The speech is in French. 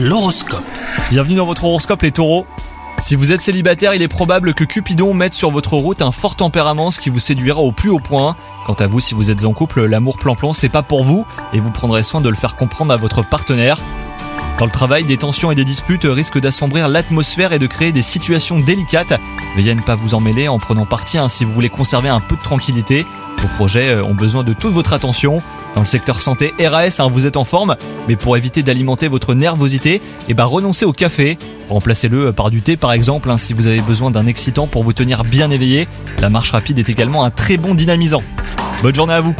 L'horoscope. Bienvenue dans votre horoscope les taureaux. Si vous êtes célibataire, il est probable que Cupidon mette sur votre route un fort tempérament, ce qui vous séduira au plus haut point. Quant à vous, si vous êtes en couple, l'amour plan-plan, c'est pas pour vous, et vous prendrez soin de le faire comprendre à votre partenaire. Dans le travail, des tensions et des disputes risquent d'assombrir l'atmosphère et de créer des situations délicates. Veillez à ne pas vous en mêler en prenant parti hein, si vous voulez conserver un peu de tranquillité. Vos projets euh, ont besoin de toute votre attention. Dans le secteur santé RAS, hein, vous êtes en forme, mais pour éviter d'alimenter votre nervosité, eh ben renoncez au café. Remplacez-le par du thé par exemple hein, si vous avez besoin d'un excitant pour vous tenir bien éveillé. La marche rapide est également un très bon dynamisant. Bonne journée à vous